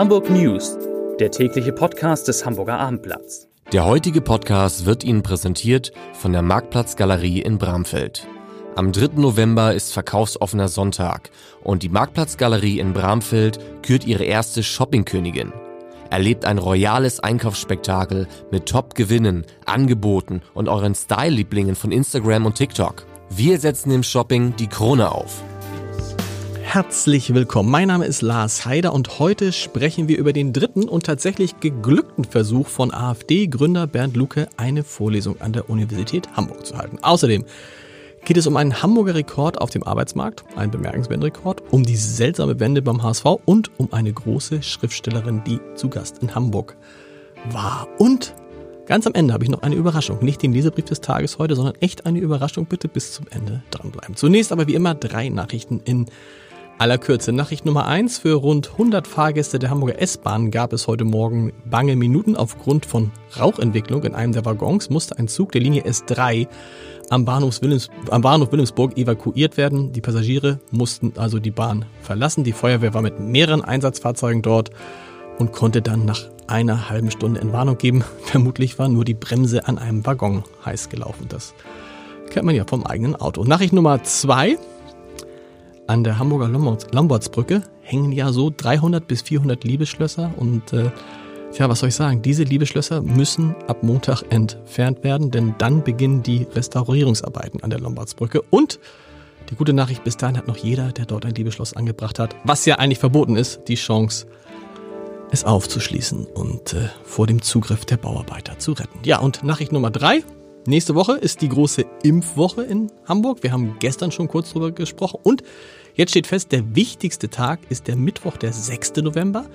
Hamburg News, der tägliche Podcast des Hamburger Abendblatts. Der heutige Podcast wird Ihnen präsentiert von der Marktplatzgalerie in Bramfeld. Am 3. November ist verkaufsoffener Sonntag und die Marktplatzgalerie in Bramfeld kürt ihre erste Shoppingkönigin. Erlebt ein royales Einkaufsspektakel mit Top-Gewinnen, Angeboten und euren Style-Lieblingen von Instagram und TikTok. Wir setzen im Shopping die Krone auf. Herzlich willkommen. Mein Name ist Lars Heider und heute sprechen wir über den dritten und tatsächlich geglückten Versuch von AfD-Gründer Bernd Lucke, eine Vorlesung an der Universität Hamburg zu halten. Außerdem geht es um einen Hamburger Rekord auf dem Arbeitsmarkt, einen bemerkenswerten Rekord, um die seltsame Wende beim HSV und um eine große Schriftstellerin, die zu Gast in Hamburg war. Und ganz am Ende habe ich noch eine Überraschung. Nicht den Leserbrief des Tages heute, sondern echt eine Überraschung. Bitte bis zum Ende dranbleiben. Zunächst aber wie immer drei Nachrichten in aller Kürze. Nachricht Nummer eins Für rund 100 Fahrgäste der Hamburger S-Bahn gab es heute Morgen bange Minuten. Aufgrund von Rauchentwicklung in einem der Waggons musste ein Zug der Linie S3 am Bahnhof, Wilhelms, am Bahnhof Wilhelmsburg evakuiert werden. Die Passagiere mussten also die Bahn verlassen. Die Feuerwehr war mit mehreren Einsatzfahrzeugen dort und konnte dann nach einer halben Stunde Entwarnung geben. Vermutlich war nur die Bremse an einem Waggon heiß gelaufen. Das kennt man ja vom eigenen Auto. Nachricht Nummer zwei an der Hamburger Lombardsbrücke hängen ja so 300 bis 400 Liebesschlösser und äh, Tja, was soll ich sagen? Diese Liebesschlösser müssen ab Montag entfernt werden, denn dann beginnen die Restaurierungsarbeiten an der Lombardsbrücke. Und die gute Nachricht, bis dahin hat noch jeder, der dort ein Liebesschloss angebracht hat, was ja eigentlich verboten ist, die Chance, es aufzuschließen und äh, vor dem Zugriff der Bauarbeiter zu retten. Ja, und Nachricht Nummer drei. Nächste Woche ist die große Impfwoche in Hamburg. Wir haben gestern schon kurz drüber gesprochen und Jetzt steht fest, der wichtigste Tag ist der Mittwoch, der 6. November.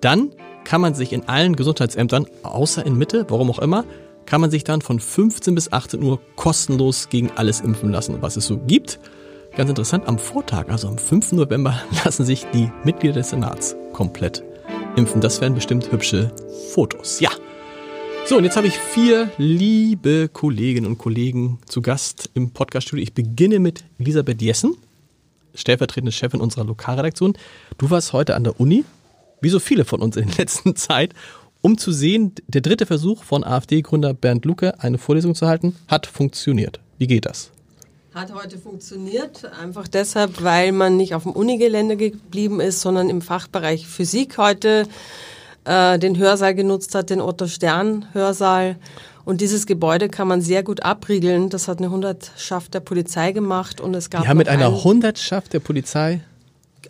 Dann kann man sich in allen Gesundheitsämtern, außer in Mitte, warum auch immer, kann man sich dann von 15 bis 18 Uhr kostenlos gegen alles impfen lassen, was es so gibt. Ganz interessant, am Vortag, also am 5. November, lassen sich die Mitglieder des Senats komplett impfen. Das wären bestimmt hübsche Fotos. Ja. So, und jetzt habe ich vier liebe Kolleginnen und Kollegen zu Gast im Podcaststudio. Ich beginne mit Elisabeth Jessen stellvertretende Chefin unserer Lokalredaktion. Du warst heute an der Uni, wie so viele von uns in der letzten Zeit, um zu sehen, der dritte Versuch von AfD-Gründer Bernd Lucke, eine Vorlesung zu halten, hat funktioniert. Wie geht das? Hat heute funktioniert, einfach deshalb, weil man nicht auf dem Unigelände geblieben ist, sondern im Fachbereich Physik heute äh, den Hörsaal genutzt hat, den Otto Stern Hörsaal und dieses Gebäude kann man sehr gut abriegeln. Das hat eine Hundertschaft der Polizei gemacht und es gab. Die haben mit einer Hundertschaft der Polizei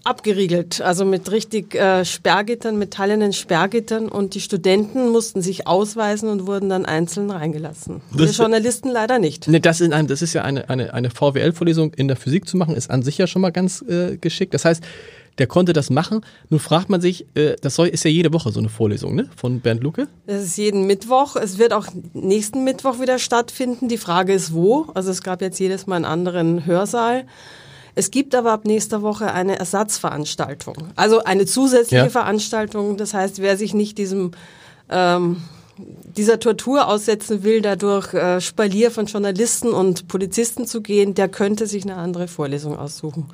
abgeriegelt, also mit richtig äh, Sperrgittern, metallenen Sperrgittern und die Studenten mussten sich ausweisen und wurden dann einzeln reingelassen. Das Wir Journalisten leider nicht. Nee, das, ist ein, das ist ja eine, eine, eine VWL-Vorlesung in der Physik zu machen, ist an sich ja schon mal ganz äh, geschickt. Das heißt, der konnte das machen. Nun fragt man sich, äh, das ist ja jede Woche so eine Vorlesung, ne? Von Bernd Lucke? Das ist jeden Mittwoch. Es wird auch nächsten Mittwoch wieder stattfinden. Die Frage ist, wo. Also es gab jetzt jedes Mal einen anderen Hörsaal. Es gibt aber ab nächster Woche eine Ersatzveranstaltung. Also eine zusätzliche ja. Veranstaltung. Das heißt, wer sich nicht diesem ähm, dieser Tortur aussetzen will, dadurch äh, Spalier von Journalisten und Polizisten zu gehen, der könnte sich eine andere Vorlesung aussuchen.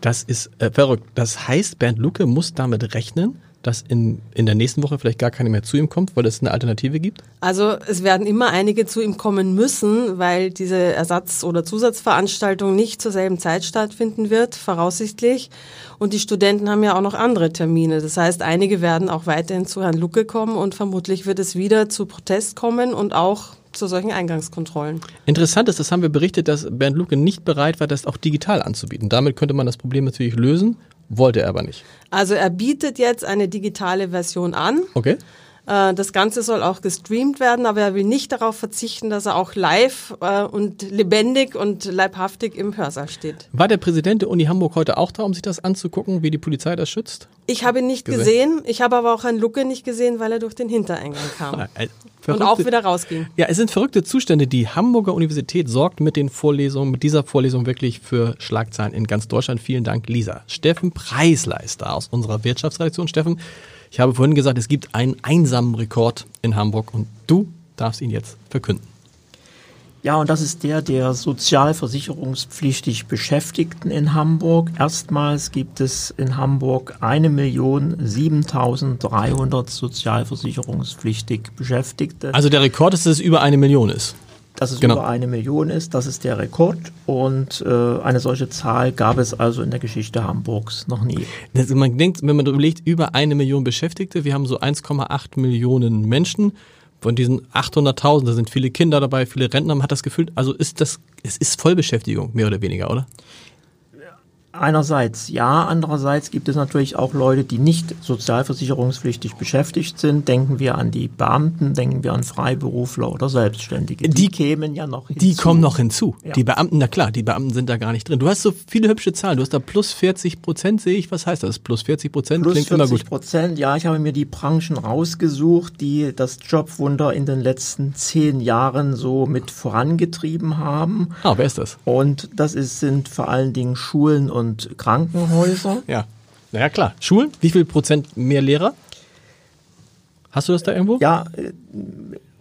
Das ist äh, verrückt. Das heißt, Bernd Lucke muss damit rechnen, dass in, in der nächsten Woche vielleicht gar keine mehr zu ihm kommt, weil es eine Alternative gibt? Also es werden immer einige zu ihm kommen müssen, weil diese Ersatz- oder Zusatzveranstaltung nicht zur selben Zeit stattfinden wird, voraussichtlich. Und die Studenten haben ja auch noch andere Termine. Das heißt, einige werden auch weiterhin zu Herrn Lucke kommen und vermutlich wird es wieder zu Protest kommen und auch zu solchen Eingangskontrollen. Interessant ist, das haben wir berichtet, dass Bernd Lucke nicht bereit war, das auch digital anzubieten. Damit könnte man das Problem natürlich lösen, wollte er aber nicht. Also er bietet jetzt eine digitale Version an. Okay. Äh, das Ganze soll auch gestreamt werden, aber er will nicht darauf verzichten, dass er auch live äh, und lebendig und leibhaftig im Hörsaal steht. War der Präsident der Uni Hamburg heute auch da, um sich das anzugucken, wie die Polizei das schützt? Ich habe ihn nicht gesehen. gesehen. Ich habe aber auch Herrn Lucke nicht gesehen, weil er durch den Hintereingang kam. Verrückte, und auch wieder rausging. Ja, es sind verrückte Zustände. Die Hamburger Universität sorgt mit den Vorlesungen, mit dieser Vorlesung wirklich für Schlagzeilen in ganz Deutschland. Vielen Dank, Lisa. Steffen Preisleister aus unserer Wirtschaftsredaktion. Steffen, ich habe vorhin gesagt, es gibt einen einsamen Rekord in Hamburg und du darfst ihn jetzt verkünden. Ja, und das ist der der sozialversicherungspflichtig Beschäftigten in Hamburg. Erstmals gibt es in Hamburg eine Million 7.300 sozialversicherungspflichtig Beschäftigte. Also der Rekord ist, dass es über eine Million ist. Dass es Genau. über eine Million ist, das ist der Rekord. Und äh, eine solche Zahl gab es also in der Geschichte Hamburgs noch nie. Das, man denkt, wenn man überlegt, über eine Million Beschäftigte, wir haben so 1,8 Millionen Menschen. Von diesen 800.000, da sind viele Kinder dabei, viele Rentner. Man hat das Gefühl, also ist das, es ist Vollbeschäftigung, mehr oder weniger, oder? Einerseits ja, andererseits gibt es natürlich auch Leute, die nicht sozialversicherungspflichtig beschäftigt sind. Denken wir an die Beamten, denken wir an Freiberufler oder Selbstständige. Die- kämen ja noch hinzu. Die kommen noch hinzu. Ja. Die Beamten, na klar, die Beamten sind da gar nicht drin. Du hast so viele hübsche Zahlen. Du hast da plus 40 Prozent, sehe ich. Was heißt das? Plus 40 Prozent Plus klingt immer 40 gut. Prozent, ja, ich habe mir die Branchen rausgesucht, die das Jobwunder in den letzten zehn Jahren so mit vorangetrieben haben. Ah, wer ist das? Und das ist, sind vor allen Dingen Schulen und Krankenhäuser. Ja. Naja, klar. Schulen? Wie viel Prozent mehr Lehrer? Hast du das da irgendwo? Ja, äh,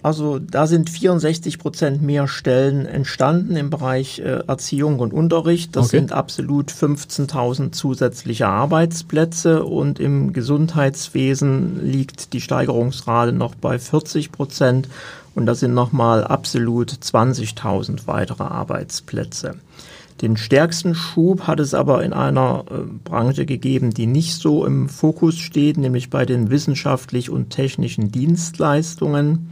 also da sind 64 Prozent mehr Stellen entstanden im Bereich äh, Erziehung und Unterricht. Das Okay. sind absolut 15.000 zusätzliche Arbeitsplätze und im Gesundheitswesen liegt die Steigerungsrate noch bei 40 Prozent und das sind nochmal absolut 20.000 weitere Arbeitsplätze. Den stärksten Schub hat es aber in einer äh, Branche gegeben, die nicht so im Fokus steht, nämlich bei den wissenschaftlich und technischen Dienstleistungen.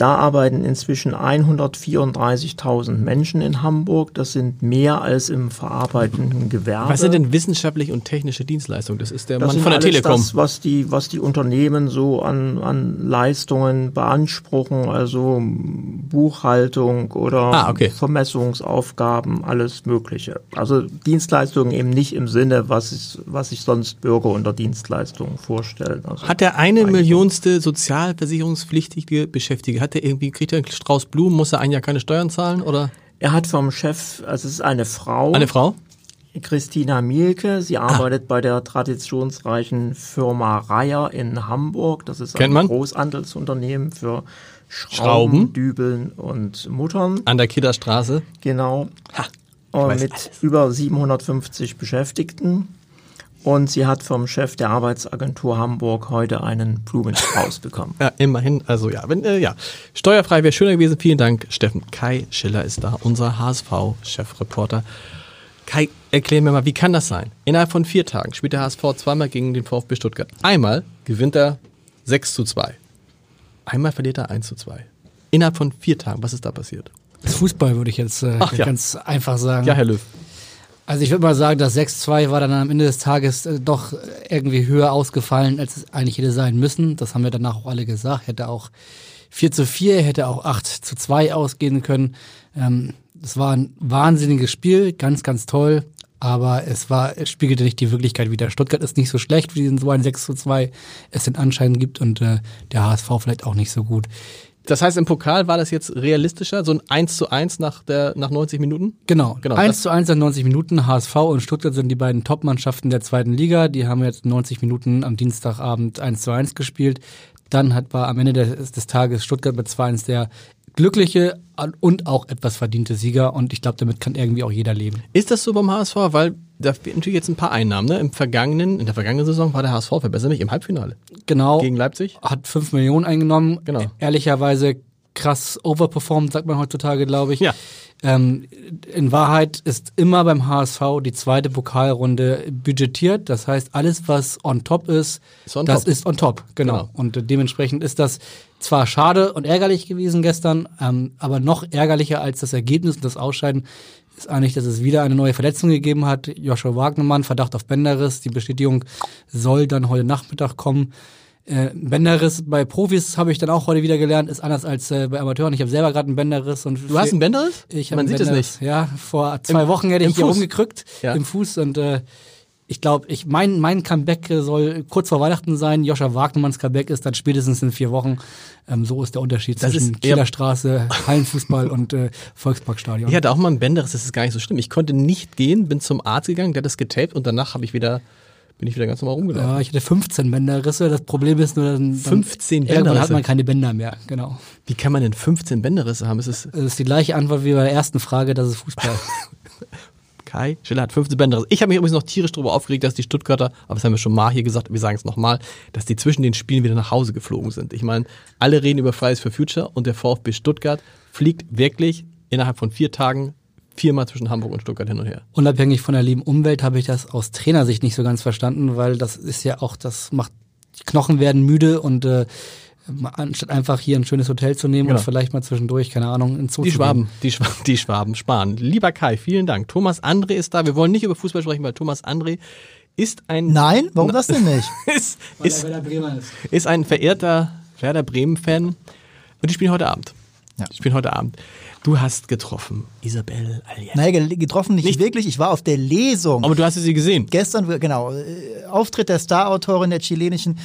Da arbeiten inzwischen 134.000 Menschen in Hamburg. Das sind mehr als im verarbeitenden Gewerbe. Was sind denn wissenschaftliche und technische Dienstleistungen? Das ist der Das Mann von der Telekom. Das, was die, was die Unternehmen so an, an Leistungen beanspruchen, also Buchhaltung oder Ah, okay. Vermessungsaufgaben, alles Mögliche. Also Dienstleistungen eben nicht im Sinne, was, ist, was sich sonst Bürger unter Dienstleistungen vorstellen. Also Hat der eine Millionste sozialversicherungspflichtige Beschäftigte, hat irgendwie, kriegt er einen Strauß Blumen, muss er ein Jahr keine Steuern zahlen oder er hat vom Chef, also es ist eine Frau, eine Frau? Christina Mielke. Ah. Sie arbeitet bei der traditionsreichen Firma Reier in Hamburg. Das ist Kennt ein man. Großhandelsunternehmen für Schrauben, Schrauben. Dübeln und Muttern. An der Kidderstraße. Genau. weiß mit alles. über 750 Beschäftigten. Und sie hat vom Chef der Arbeitsagentur Hamburg heute einen Blumenstrauß bekommen. Ja, immerhin, also ja, wenn, äh, ja. Steuerfrei wäre schöner gewesen. Vielen Dank, Steffen. Kai Schiller ist da, unser HSV-Chefreporter. Kai, erklär mir mal, wie kann das sein? Innerhalb von vier Tagen spielt der HSV zweimal gegen den VfB Stuttgart. Einmal gewinnt er 6 zu 2. Einmal verliert er 1 zu 2. Innerhalb von vier Tagen, was ist da passiert? Das Fußball würde ich jetzt äh, Ach ja. ganz einfach sagen. Ja, Herr Löw. Also ich würde mal sagen, das 6-2 war dann am Ende des Tages äh, doch irgendwie höher ausgefallen, als es eigentlich hätte sein müssen. Das haben wir danach auch alle gesagt. Hätte auch 4 zu 4, hätte auch 8 zu 2 ausgehen können. Ähm, es war ein wahnsinniges Spiel, ganz, ganz toll. Aber es war, es spiegelte nicht die Wirklichkeit wider. Stuttgart ist nicht so schlecht, wie in so ein 6 zu 2 es den Anschein gibt und äh, der HSV vielleicht auch nicht so gut. Das heißt, im Pokal war das jetzt realistischer, so ein 1 zu 1 nach, der, nach 90 Minuten? Genau, Genau, 1 das- zu 1 nach 90 Minuten. HSV und Stuttgart sind die beiden Top-Mannschaften der zweiten Liga. Die haben jetzt 90 Minuten am Dienstagabend 1 zu 1 gespielt. Dann hat war am Ende des, des Tages Stuttgart mit 2-1 der glückliche und auch etwas verdiente Sieger. Und ich glaube, damit kann irgendwie auch jeder leben. Ist das so beim HSV? Weil da fehlen natürlich jetzt ein paar Einnahmen. Ne? Im vergangenen, in der vergangenen Saison war der HSV verbessert mich im Halbfinale Genau. gegen Leipzig. hat 5 Millionen eingenommen. Genau. Ehrlicherweise krass overperformed, sagt man heutzutage, glaube ich. Ja. Ähm, in Wahrheit ist immer beim HSV die zweite Pokalrunde budgetiert. Das heißt, alles, was on top ist, Ist on das top. ist on top. Genau. Genau. Und dementsprechend ist das zwar schade und ärgerlich gewesen gestern, ähm, aber noch ärgerlicher als das Ergebnis und das Ausscheiden ist eigentlich, dass es wieder eine neue Verletzung gegeben hat. Joshua Wagnermann, Verdacht auf Bänderriss. Die Bestätigung soll dann heute Nachmittag kommen. Äh, Bänderriss bei Profis habe ich dann auch heute wieder gelernt, ist anders als äh, bei Amateuren. Ich habe selber gerade einen Bänderriss und Du hast einen Bänderriss? ich Man einen sieht es nicht. Ja, vor zwei Im- Wochen hätte ich hier Fuß. rumgekrückt Ja. im Fuß und äh, ich glaube, ich mein mein Comeback soll kurz vor Weihnachten sein. Joscha Wagnermanns Comeback ist dann spätestens in vier Wochen. Ähm, so ist der Unterschied Das zwischen Kieler Straße, Hallenfußball und äh, Volksparkstadion. Ich hatte auch mal einen Bänderriss, das ist gar nicht so schlimm. Ich konnte nicht gehen, bin zum Arzt gegangen, der hat das getaped und danach habe ich wieder bin ich wieder ganz normal rumgelaufen. Ja, ich hatte 15 Bänderrisse. Das Problem ist nur, dann, dann 15 irgendwann hat man keine Bänder mehr. Genau. Wie kann man denn 15 Bänderrisse haben? Es ist Das ist die gleiche Antwort wie bei der ersten Frage, das ist Fußball. Kai Schiller hat 15 Bänderrisse. Ich habe mich übrigens noch tierisch darüber aufgeregt, dass die Stuttgarter, aber das haben wir schon mal hier gesagt, wir sagen es nochmal, dass die zwischen den Spielen wieder nach Hause geflogen sind. Ich meine, alle reden über Fridays for Future und der VfB Stuttgart fliegt wirklich innerhalb von vier Tagen viermal zwischen Hamburg und Stuttgart hin und her. Unabhängig von der lieben Umwelt habe ich das aus Trainersicht nicht so ganz verstanden, weil das ist ja auch, das macht, die Knochen werden müde und äh, anstatt einfach hier ein schönes Hotel zu nehmen Genau. und vielleicht mal zwischendurch, keine Ahnung, ins Zoo Die zu Schwaben, die, Schwa die Schwaben sparen. Lieber Kai, vielen Dank. Thomas André ist da. Wir wollen nicht über Fußball sprechen, weil Thomas André ist ein Nein, warum das denn nicht? ist, ist, ist ein verehrter Werder Bremen-Fan und die spielen heute Abend. Ja. Die spielen heute Abend. Du hast getroffen, Isabel Allende. Nein, ge- getroffen nicht, Nicht- wirklich. Ich war auf der Lesung. Aber du hast sie gesehen. Gestern, genau, äh, Auftritt der Starautorin der chilenischen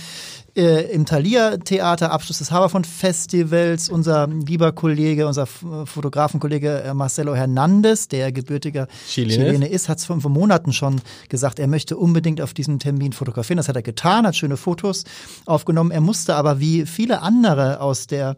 äh, im Thalia-Theater, Abschluss des Haberfond-Festivals. Unser lieber Kollege, unser Fotografenkollege äh, Marcelo Hernandez, der gebürtiger Chilene Chilene ist, hat es vor, vor Monaten schon gesagt, er möchte unbedingt auf diesem Termin fotografieren. Das hat er getan, hat schöne Fotos aufgenommen. Er musste aber wie viele andere aus der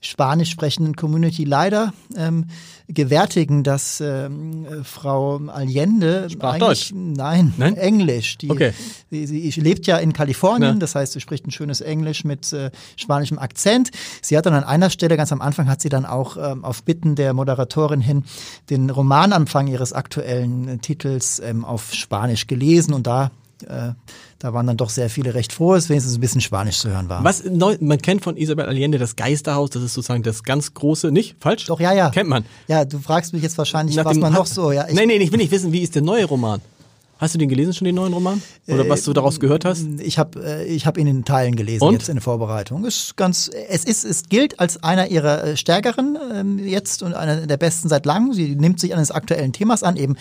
spanisch sprechenden Community leider ähm, gewärtigen, dass ähm, äh, Frau Allende Sprach eigentlich Deutsch? nein, Nein? Englisch. Die, Okay. sie, sie lebt ja in Kalifornien, Ja. das heißt, sie spricht ein schönes Englisch mit äh, spanischem Akzent. Sie hat dann an einer Stelle, ganz am Anfang, hat sie dann auch ähm, auf Bitten der Moderatorin hin den Romananfang ihres aktuellen äh, Titels ähm, auf Spanisch gelesen und da äh, da waren dann doch sehr viele recht froh, dass wenigstens ein bisschen Spanisch zu hören war. Was neu, man kennt von Isabel Allende das Geisterhaus, das ist sozusagen das ganz große, nicht? Falsch? Doch, ja, ja. Kennt man. Ja, du fragst mich jetzt wahrscheinlich, Nach was man noch so. Ja, ich, nein, nein, ich will nicht wissen, wie ist der neue Roman? Hast du den gelesen schon, den neuen Roman? Oder was du daraus gehört hast? Ich habe äh, ich hab ihn in Teilen gelesen Und? jetzt in der Vorbereitung. Ist ganz, es ist, es gilt als einer ihrer äh, stärkeren ähm, jetzt und einer der besten seit langem. Sie nimmt sich eines aktuellen Themas an, eben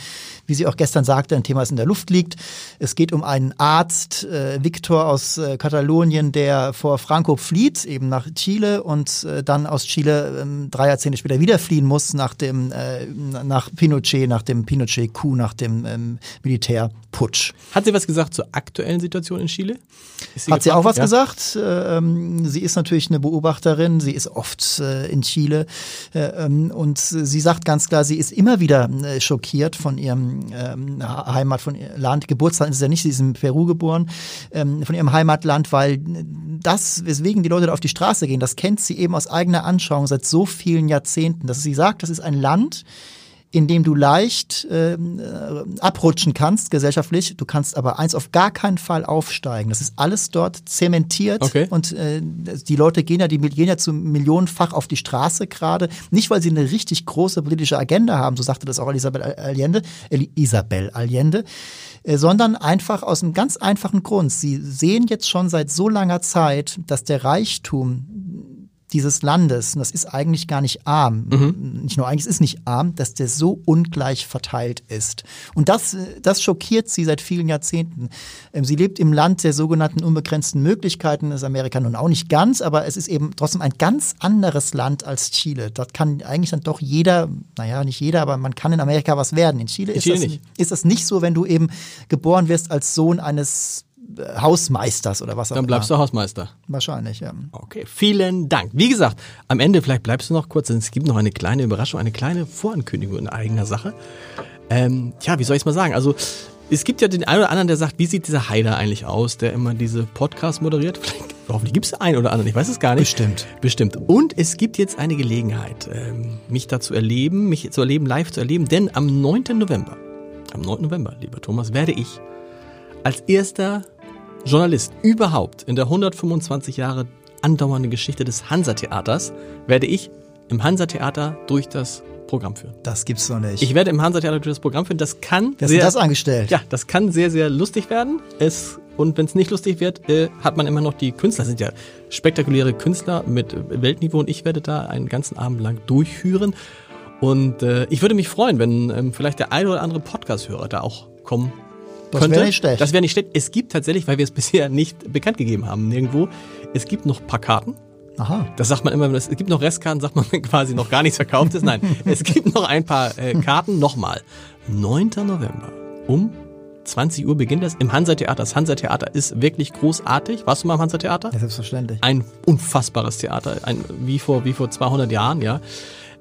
wie sie auch gestern sagte, ein Thema, das in der Luft liegt. Es geht um einen Arzt, äh, Victor aus äh, Katalonien, der vor Franco flieht, eben nach Chile und äh, dann aus Chile ähm, drei Jahrzehnte später wieder fliehen muss nach dem äh, nach Pinochet, nach dem Pinochet-Coup, nach dem ähm, Militärputsch. Hat sie was gesagt zur aktuellen Situation in Chile? Ist Hat sie auch was Ja? gesagt? Ähm, sie ist natürlich eine Beobachterin, sie ist oft äh, in Chile äh, ähm, und sie sagt ganz klar, sie ist immer wieder äh, schockiert von ihrem ähm, Heimat, von Land. Geburtsland ist ja nicht, sie ist in Peru geboren, ähm, von ihrem Heimatland, weil das, weswegen die Leute da auf die Straße gehen, das kennt sie eben aus eigener Anschauung seit so vielen Jahrzehnten. Dass sie sagt, das ist ein Land, in dem du leicht ähm, äh, abrutschen kannst gesellschaftlich. Du kannst aber eins auf gar keinen Fall aufsteigen. Das ist alles dort zementiert Okay. und äh, die Leute gehen ja, die gehen ja zu millionenfach auf die Straße gerade. Nicht, weil sie eine richtig große politische Agenda haben, so sagte das auch Elisabeth Allende, Isabel Allende, äh, sondern einfach aus einem ganz einfachen Grund. Sie sehen jetzt schon seit so langer Zeit, dass der Reichtum dieses Landes, und das ist eigentlich gar nicht arm, nicht nur eigentlich, es ist nicht arm, dass der so ungleich verteilt ist. Und das, das schockiert sie seit vielen Jahrzehnten. Ähm, Sie lebt im Land der sogenannten unbegrenzten Möglichkeiten, das ist Amerika nun auch nicht ganz, aber es ist eben trotzdem ein ganz anderes Land als Chile. Dort kann eigentlich dann doch jeder, naja, nicht jeder, aber man kann in Amerika was werden. In Chile, ist, Chile das, nicht. ist das nicht so, wenn du eben geboren wirst als Sohn eines Hausmeisters oder was auch Dann immer. bleibst du Hausmeister. Wahrscheinlich, ja. Okay, vielen Dank. Wie gesagt, am Ende, vielleicht bleibst du noch kurz, denn es gibt noch eine kleine Überraschung, eine kleine Vorankündigung in eigener Sache. Ähm, tja, wie soll ich es mal sagen? Also, es gibt ja den einen oder anderen, der sagt, wie sieht dieser Haider eigentlich aus, der immer diese Podcasts moderiert? Vielleicht, hoffentlich gibt es einen oder anderen, ich weiß es gar nicht. Bestimmt. Bestimmt. Und es gibt jetzt eine Gelegenheit, ähm, mich da zu erleben, mich zu erleben, live zu erleben, denn am 9. November, am 9. November, lieber Thomas, werde ich als erster Journalist überhaupt in der 125 Jahre andauernden Geschichte des Hansa-Theaters, werde ich im Hansa-Theater durch das Programm führen. Das gibt's doch nicht. Ich werde im Hansa-Theater durch das Programm führen. Das kann Wer sehr, das angestellt? ja, das kann sehr, sehr lustig werden. Es, und wenn es nicht lustig wird, äh, hat man immer noch die Künstler. Das sind ja spektakuläre Künstler mit Weltniveau und ich werde da einen ganzen Abend lang durchführen. Und äh, ich würde mich freuen, wenn ähm, vielleicht der ein oder andere Podcast-Hörer da auch kommen Das könnte. wäre nicht schlecht. Das wäre nicht schlecht. Es gibt tatsächlich, weil wir es bisher nicht bekannt gegeben haben, nirgendwo, es gibt noch ein paar Karten. Aha. Das sagt man immer, wenn es es gibt noch Restkarten, sagt man, wenn quasi noch gar nichts verkauft ist. Nein, es gibt noch ein paar äh, Karten. Nochmal. 9. November um 20 Uhr beginnt das im Hansa-Theater. Das Hansa-Theater ist wirklich großartig. Warst du mal im Hansa-Theater? Ja, selbstverständlich. Ein unfassbares Theater, ein, wie, vor, wie vor 200 Jahren, ja.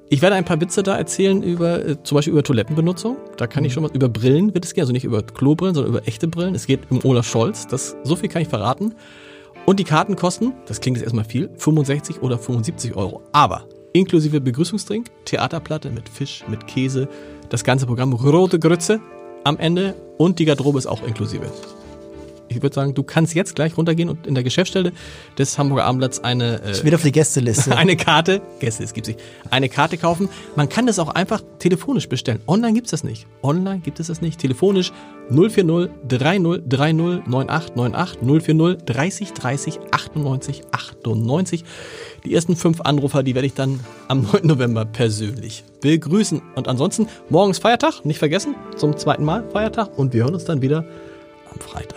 Ich werde ein paar Witze da erzählen über, äh, zum Beispiel über Toilettenbenutzung. Da kann ich schon mal, über Brillen wird es gehen, also nicht über Klobrillen, sondern über echte Brillen. Es geht um Olaf Scholz. Das, so viel kann ich verraten. Und die Karten kosten, das klingt jetzt erstmal viel, 65 oder 75 Euro. Aber inklusive Begrüßungsdrink, Theaterplatte mit Fisch, mit Käse, das ganze Programm Rote Grütze am Ende und die Garderobe ist auch inklusive. Ich würde sagen, du kannst jetzt gleich runtergehen und in der Geschäftsstelle des Hamburger Abendblatts eine, äh, Ich will auf die Gästeliste. eine Karte, Gäste, es gibt sich, eine Karte kaufen. Man kann das auch einfach telefonisch bestellen. Online gibt es das nicht. Online gibt es das nicht. Telefonisch 040 30 30 9898 040 30 30 98 98. Die ersten fünf Anrufer, die werde ich dann am 9. November persönlich begrüßen. Und ansonsten, morgens Feiertag, nicht vergessen, zum zweiten Mal Feiertag. Und wir hören uns dann wieder am Freitag.